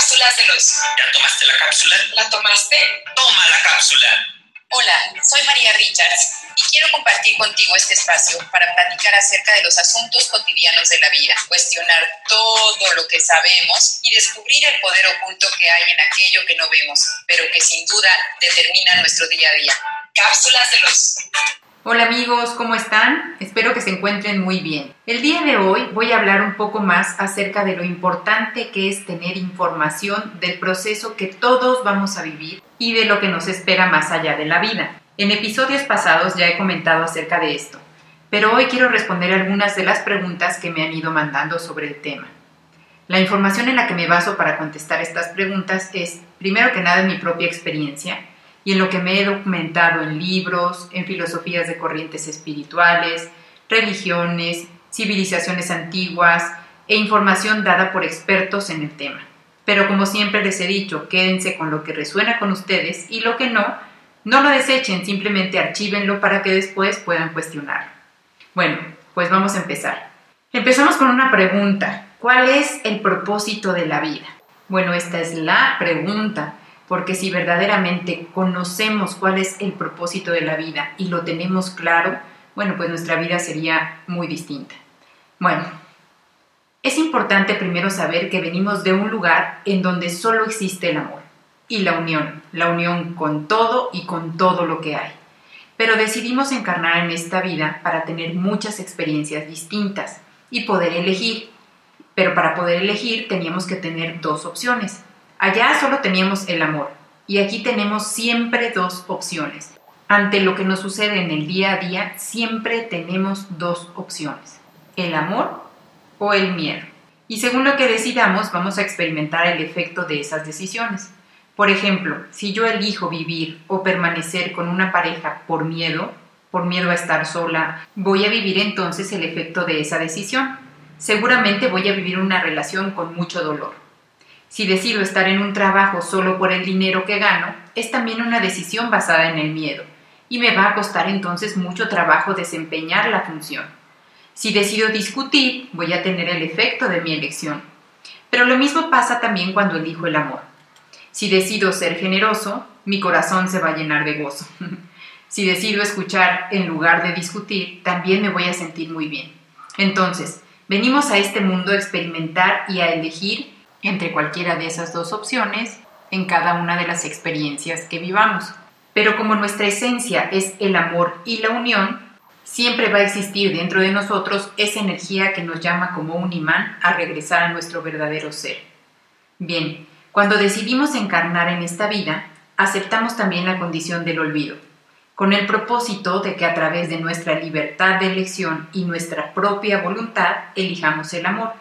Cápsulas de los. ¿Ya tomaste la cápsula? ¿La tomaste? Toma la cápsula. Hola, soy María Richards y quiero compartir contigo este espacio para platicar acerca de los asuntos cotidianos de la vida, cuestionar todo lo que sabemos y descubrir el poder oculto que hay en aquello que no vemos, pero que sin duda determina nuestro día a día. Cápsulas de los. Hola amigos, ¿cómo están? Espero que se encuentren muy bien. El día de hoy voy a hablar un poco más acerca de lo importante que es tener información del proceso que todos vamos a vivir y de lo que nos espera más allá de la vida. En episodios pasados ya he comentado acerca de esto, pero hoy quiero responder algunas de las preguntas que me han ido mandando sobre el tema. La información en la que me baso para contestar estas preguntas es, primero que nada, mi propia experiencia, y en lo que me he documentado en libros, en filosofías de corrientes espirituales, religiones, civilizaciones antiguas e información dada por expertos en el tema. Pero como siempre les he dicho, quédense con lo que resuena con ustedes y lo que no, no lo desechen, simplemente archívenlo para que después puedan cuestionarlo. Bueno, pues vamos a empezar. Empezamos con una pregunta. ¿Cuál es el propósito de la vida? Bueno, esta es la pregunta porque si verdaderamente conocemos cuál es el propósito de la vida y lo tenemos claro, bueno, pues nuestra vida sería muy distinta. Bueno, es importante primero saber que venimos de un lugar en donde solo existe el amor y la unión, la unión con todo y con todo lo que hay. Pero decidimos encarnar en esta vida para tener muchas experiencias distintas y poder elegir. Pero para poder elegir teníamos que tener dos opciones, Allá solo teníamos el amor y aquí tenemos siempre dos opciones. Ante lo que nos sucede en el día a día, siempre tenemos dos opciones, el amor o el miedo. Y según lo que decidamos, vamos a experimentar el efecto de esas decisiones. Por ejemplo, si yo elijo vivir o permanecer con una pareja por miedo, por miedo a estar sola, voy a vivir entonces el efecto de esa decisión. Seguramente voy a vivir una relación con mucho dolor si decido estar en un trabajo solo por el dinero que gano, es también una decisión basada en el miedo, y me va a costar entonces mucho trabajo desempeñar la función. Si decido discutir, voy a tener el efecto de mi elección. Pero lo mismo pasa también cuando elijo el amor. Si decido ser generoso, mi corazón se va a llenar de gozo. si decido escuchar en lugar de discutir, también me voy a sentir muy bien. Entonces, venimos a este mundo a experimentar y a elegir entre cualquiera de esas dos opciones en cada una de las experiencias que vivamos. Pero como nuestra esencia es el amor y la unión, siempre va a existir dentro de nosotros esa energía que nos llama como un imán a regresar a nuestro verdadero ser. Bien, cuando decidimos encarnar en esta vida, aceptamos también la condición del olvido, con el propósito de que a través de nuestra libertad de elección y nuestra propia voluntad elijamos el amor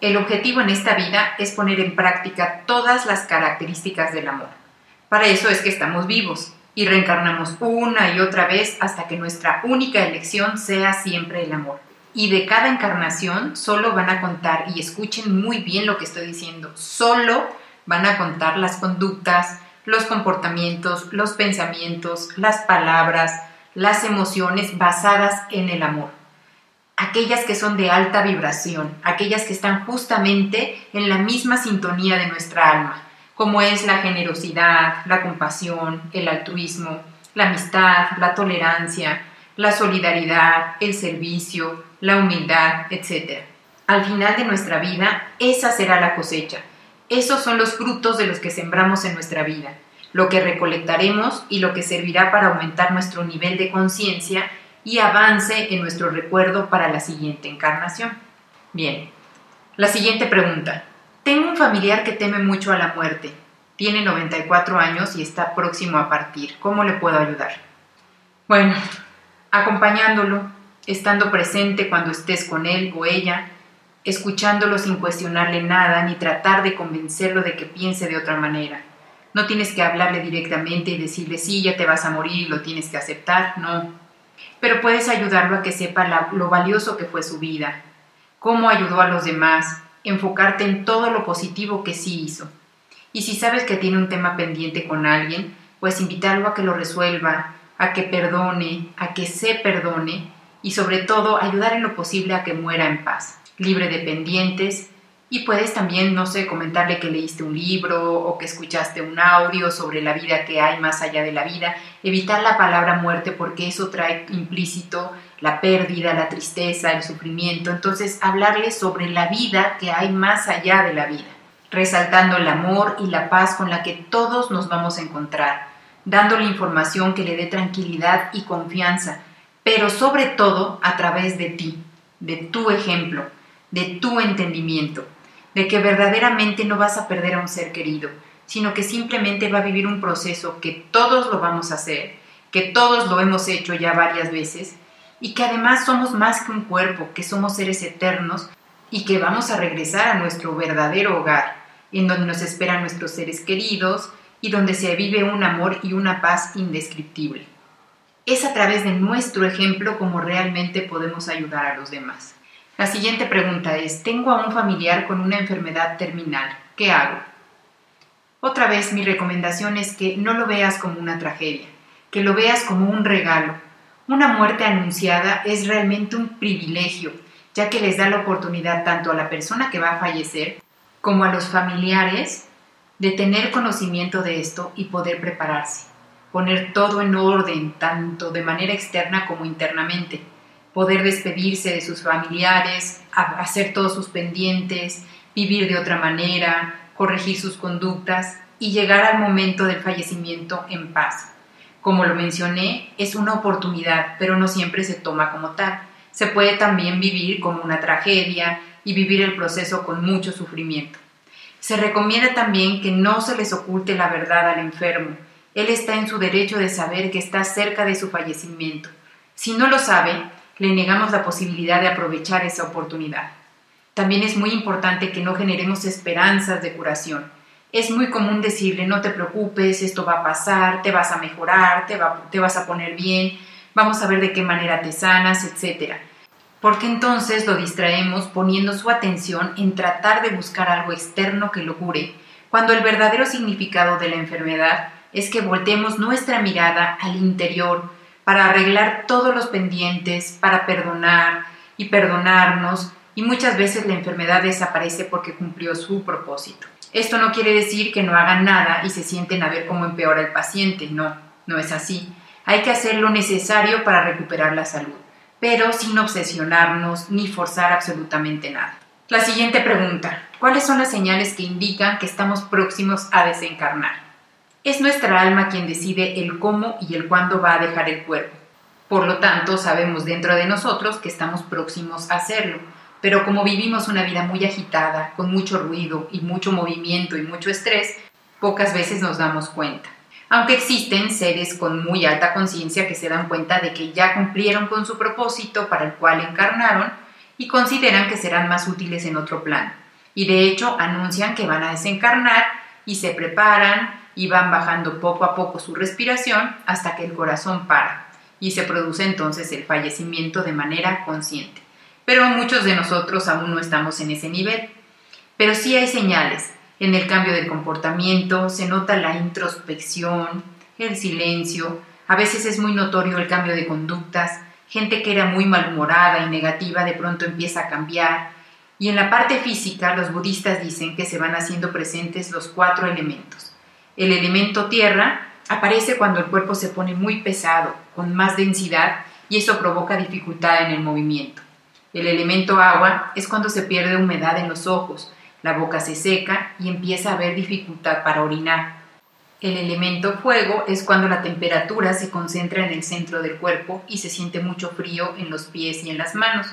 el objetivo en esta vida es poner en práctica todas las características del amor. Para eso es que estamos vivos y reencarnamos una y otra vez hasta que nuestra única elección sea siempre el amor. Y de cada encarnación solo van a contar, y escuchen muy bien lo que estoy diciendo, solo van a contar las conductas, los comportamientos, los pensamientos, las palabras, las emociones basadas en el amor aquellas que son de alta vibración, aquellas que están justamente en la misma sintonía de nuestra alma, como es la generosidad, la compasión, el altruismo, la amistad, la tolerancia, la solidaridad, el servicio, la humildad, etc. Al final de nuestra vida, esa será la cosecha. Esos son los frutos de los que sembramos en nuestra vida, lo que recolectaremos y lo que servirá para aumentar nuestro nivel de conciencia y avance en nuestro recuerdo para la siguiente encarnación. Bien, la siguiente pregunta. Tengo un familiar que teme mucho a la muerte. Tiene 94 años y está próximo a partir. ¿Cómo le puedo ayudar? Bueno, acompañándolo, estando presente cuando estés con él o ella, escuchándolo sin cuestionarle nada ni tratar de convencerlo de que piense de otra manera. No tienes que hablarle directamente y decirle, sí, ya te vas a morir y lo tienes que aceptar, no pero puedes ayudarlo a que sepa lo valioso que fue su vida, cómo ayudó a los demás, enfocarte en todo lo positivo que sí hizo. Y si sabes que tiene un tema pendiente con alguien, pues invitarlo a que lo resuelva, a que perdone, a que se perdone y sobre todo ayudar en lo posible a que muera en paz, libre de pendientes Y puedes también, no sé, comentarle que leíste un libro o que escuchaste un audio sobre la vida que hay más allá de la vida. Evitar la palabra muerte porque eso trae implícito la pérdida, la tristeza, el sufrimiento. Entonces, hablarle sobre la vida que hay más allá de la vida, resaltando el amor y la paz con la que todos nos vamos a encontrar, dándole información que le dé tranquilidad y confianza, pero sobre todo a través de ti, de tu ejemplo, de tu entendimiento de que verdaderamente no vas a perder a un ser querido, sino que simplemente va a vivir un proceso que todos lo vamos a hacer, que todos lo hemos hecho ya varias veces, y que además somos más que un cuerpo, que somos seres eternos y que vamos a regresar a nuestro verdadero hogar, en donde nos esperan nuestros seres queridos y donde se vive un amor y una paz indescriptible. Es a través de nuestro ejemplo como realmente podemos ayudar a los demás. La siguiente pregunta es, tengo a un familiar con una enfermedad terminal, ¿qué hago? Otra vez mi recomendación es que no lo veas como una tragedia, que lo veas como un regalo. Una muerte anunciada es realmente un privilegio, ya que les da la oportunidad tanto a la persona que va a fallecer como a los familiares de tener conocimiento de esto y poder prepararse, poner todo en orden, tanto de manera externa como internamente poder despedirse de sus familiares, hacer todos sus pendientes, vivir de otra manera, corregir sus conductas y llegar al momento del fallecimiento en paz. Como lo mencioné, es una oportunidad, pero no siempre se toma como tal. Se puede también vivir como una tragedia y vivir el proceso con mucho sufrimiento. Se recomienda también que no se les oculte la verdad al enfermo. Él está en su derecho de saber que está cerca de su fallecimiento. Si no lo sabe, le negamos la posibilidad de aprovechar esa oportunidad. También es muy importante que no generemos esperanzas de curación. Es muy común decirle no te preocupes, esto va a pasar, te vas a mejorar, te, vas a poner bien, vamos a ver de qué manera te sanas, etc. Porque entonces lo distraemos poniendo su atención en tratar de buscar algo externo que lo cure, cuando el verdadero significado de la enfermedad es que voltemos nuestra mirada al interior, para arreglar todos los pendientes, para perdonar y perdonarnos, y muchas veces la enfermedad desaparece porque cumplió su propósito. Esto no quiere decir que no hagan nada y se sienten a ver cómo empeora el paciente, no, no es así. Hay que hacer lo necesario para recuperar la salud, pero sin obsesionarnos ni forzar absolutamente nada. La siguiente pregunta, ¿cuáles son las señales que indican que estamos próximos a desencarnar? Es nuestra alma quien decide el cómo y el cuándo va a dejar el cuerpo. Por lo tanto, sabemos dentro de nosotros que estamos próximos a hacerlo, pero como vivimos una vida muy agitada, con mucho ruido y mucho movimiento y mucho estrés, pocas veces nos damos cuenta. Aunque existen seres con muy alta conciencia que se dan cuenta de que ya cumplieron con su propósito para el cual encarnaron y consideran que serán más útiles en otro plano. Y de hecho anuncian que van a desencarnar y se preparan y van bajando poco a poco su respiración hasta que el corazón para y se produce entonces el fallecimiento de manera consciente. Pero muchos de nosotros aún no estamos en ese nivel. Pero sí hay señales. En el cambio de comportamiento se nota la introspección, el silencio, a veces es muy notorio el cambio de conductas, gente que era muy malhumorada y negativa de pronto empieza a cambiar. Y en la parte física los budistas dicen que se van haciendo presentes los cuatro elementos el elemento tierra aparece cuando el cuerpo se pone muy pesado, con más densidad, y eso provoca dificultad en el movimiento. El elemento agua es cuando se pierde humedad en los ojos, la boca se seca y empieza a haber dificultad para orinar. El elemento fuego es cuando la temperatura se concentra en el centro del cuerpo y se siente mucho frío en los pies y en las manos.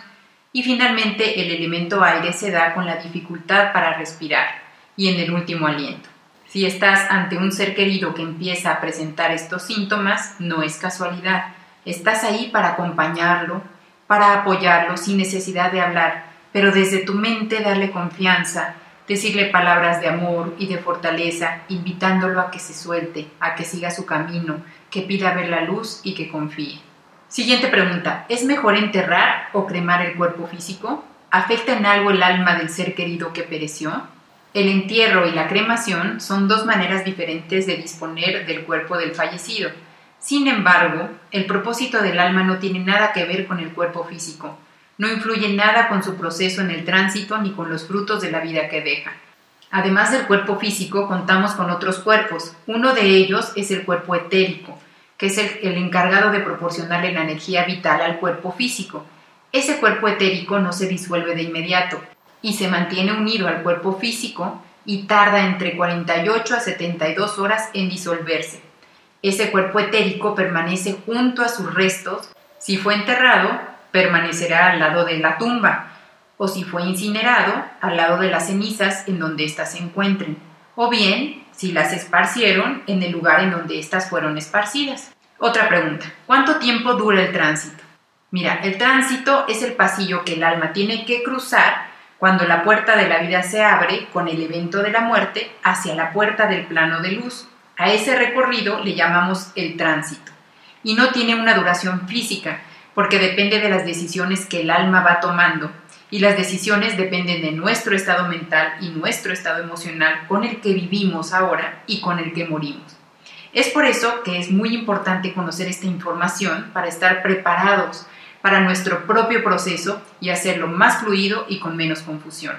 Y finalmente el elemento aire se da con la dificultad para respirar y en el último aliento. Si estás ante un ser querido que empieza a presentar estos síntomas, no es casualidad. Estás ahí para acompañarlo, para apoyarlo sin necesidad de hablar, pero desde tu mente darle confianza, decirle palabras de amor y de fortaleza, invitándolo a que se suelte, a que siga su camino, que pida ver la luz y que confíe. Siguiente pregunta, ¿es mejor enterrar o cremar el cuerpo físico? ¿Afecta en algo el alma del ser querido que pereció? El entierro y la cremación son dos maneras diferentes de disponer del cuerpo del fallecido. Sin embargo, el propósito del alma no tiene nada que ver con el cuerpo físico. No influye nada con su proceso en el tránsito ni con los frutos de la vida que deja. Además del cuerpo físico, contamos con otros cuerpos. Uno de ellos es el cuerpo etérico, que es el, encargado de proporcionarle la energía vital al cuerpo físico. Ese cuerpo etérico no se disuelve de inmediato y se mantiene unido al cuerpo físico y tarda entre 48 a 72 horas en disolverse. Ese cuerpo etérico permanece junto a sus restos. Si fue enterrado, permanecerá al lado de la tumba, o si fue incinerado, al lado de las cenizas en donde éstas se encuentren, o bien, si las esparcieron, en el lugar en donde éstas fueron esparcidas. Otra pregunta, ¿cuánto tiempo dura el tránsito? Mira, el tránsito es el pasillo que el alma tiene que cruzar cuando la puerta de la vida se abre con el evento de la muerte hacia la puerta del plano de luz. A ese recorrido le llamamos el tránsito. Y no tiene una duración física, porque depende de las decisiones que el alma va tomando. Y las decisiones dependen de nuestro estado mental y nuestro estado emocional con el que vivimos ahora y con el que morimos. Es por eso que es muy importante conocer esta información para estar preparados para nuestro propio proceso y hacerlo más fluido y con menos confusión.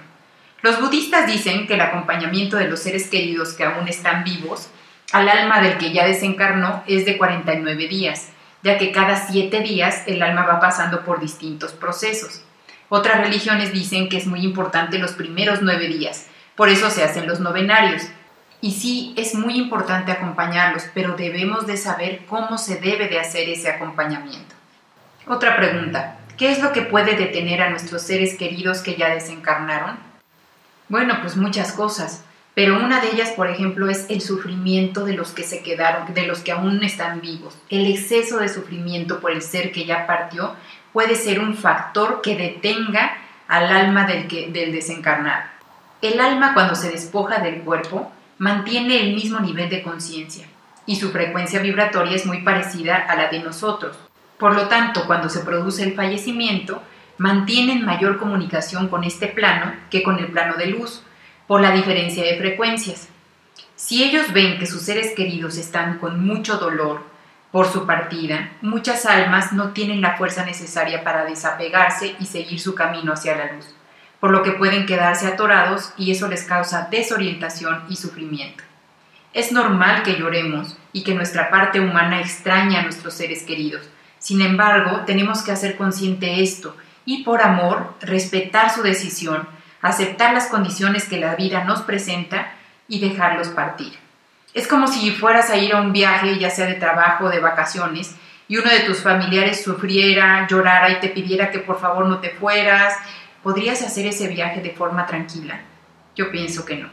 Los budistas dicen que el acompañamiento de los seres queridos que aún están vivos al alma del que ya desencarnó es de 49 días, ya que cada siete días el alma va pasando por distintos procesos. Otras religiones dicen que es muy importante los primeros nueve días, por eso se hacen los novenarios. Y sí, es muy importante acompañarlos, pero debemos de saber cómo se debe de hacer ese acompañamiento. Otra pregunta, ¿qué es lo que puede detener a nuestros seres queridos que ya desencarnaron? Bueno, pues muchas cosas, pero una de ellas, por ejemplo, es el sufrimiento de los que se quedaron, de los que aún están vivos. El exceso de sufrimiento por el ser que ya partió puede ser un factor que detenga al alma del, que, del desencarnado. El alma cuando se despoja del cuerpo mantiene el mismo nivel de conciencia y su frecuencia vibratoria es muy parecida a la de nosotros. Por lo tanto, cuando se produce el fallecimiento, mantienen mayor comunicación con este plano que con el plano de luz, por la diferencia de frecuencias. Si ellos ven que sus seres queridos están con mucho dolor por su partida, muchas almas no tienen la fuerza necesaria para desapegarse y seguir su camino hacia la luz, por lo que pueden quedarse atorados y eso les causa desorientación y sufrimiento. Es normal que lloremos y que nuestra parte humana extraña a nuestros seres queridos, sin embargo, tenemos que hacer consciente esto y por amor respetar su decisión, aceptar las condiciones que la vida nos presenta y dejarlos partir. Es como si fueras a ir a un viaje, ya sea de trabajo o de vacaciones, y uno de tus familiares sufriera, llorara y te pidiera que por favor no te fueras. ¿Podrías hacer ese viaje de forma tranquila? Yo pienso que no.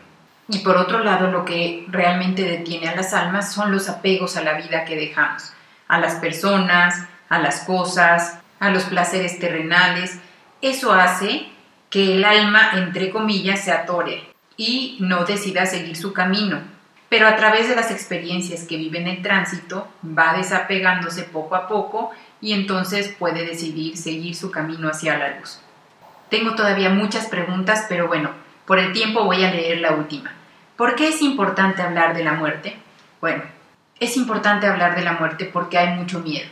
Y por otro lado, lo que realmente detiene a las almas son los apegos a la vida que dejamos, a las personas, a las cosas, a los placeres terrenales. Eso hace que el alma, entre comillas, se atore y no decida seguir su camino. Pero a través de las experiencias que vive en el tránsito, va desapegándose poco a poco y entonces puede decidir seguir su camino hacia la luz. Tengo todavía muchas preguntas, pero bueno, por el tiempo voy a leer la última. ¿Por qué es importante hablar de la muerte? Bueno, es importante hablar de la muerte porque hay mucho miedo.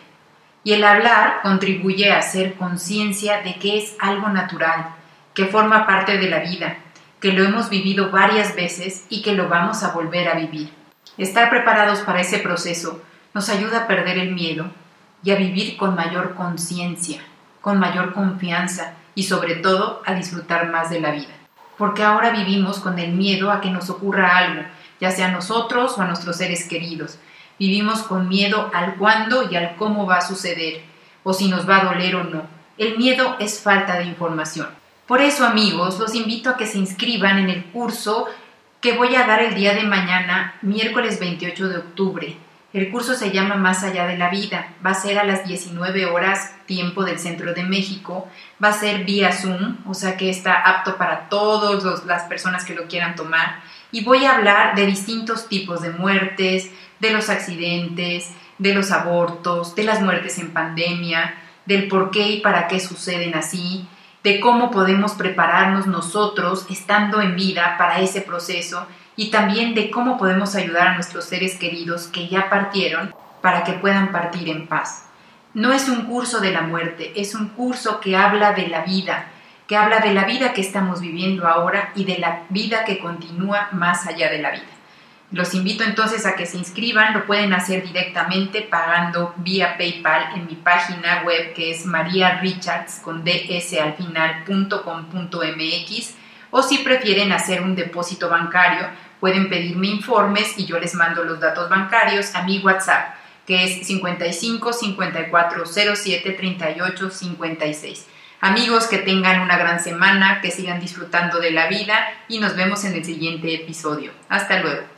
Y el hablar contribuye a hacer conciencia de que es algo natural, que forma parte de la vida, que lo hemos vivido varias veces y que lo vamos a volver a vivir. Estar preparados para ese proceso nos ayuda a perder el miedo y a vivir con mayor conciencia, con mayor confianza y sobre todo a disfrutar más de la vida. Porque ahora vivimos con el miedo a que nos ocurra algo, ya sea a nosotros o a nuestros seres queridos, Vivimos con miedo al cuándo y al cómo va a suceder, o si nos va a doler o no. El miedo es falta de información. Por eso, amigos, los invito a que se inscriban en el curso que voy a dar el día de mañana, miércoles 28 de octubre. El curso se llama Más allá de la vida. Va a ser a las 19 horas tiempo del centro de México. Va a ser vía Zoom, o sea que está apto para todas las personas que lo quieran tomar. Y voy a hablar de distintos tipos de muertes, de los accidentes, de los abortos, de las muertes en pandemia, del por qué y para qué suceden así, de cómo podemos prepararnos nosotros estando en vida para ese proceso y también de cómo podemos ayudar a nuestros seres queridos que ya partieron para que puedan partir en paz. no es un curso de la muerte, es un curso que habla de la vida, que habla de la vida que estamos viviendo ahora y de la vida que continúa más allá de la vida. Los invito entonces a que se inscriban, lo pueden hacer directamente pagando vía PayPal en mi página web que es mariarichards con ds al final.com.mx o si prefieren hacer un depósito bancario, pueden pedirme informes y yo les mando los datos bancarios a mi WhatsApp que es 55 54 07 38 56. Amigos, que tengan una gran semana, que sigan disfrutando de la vida y nos vemos en el siguiente episodio. Hasta luego.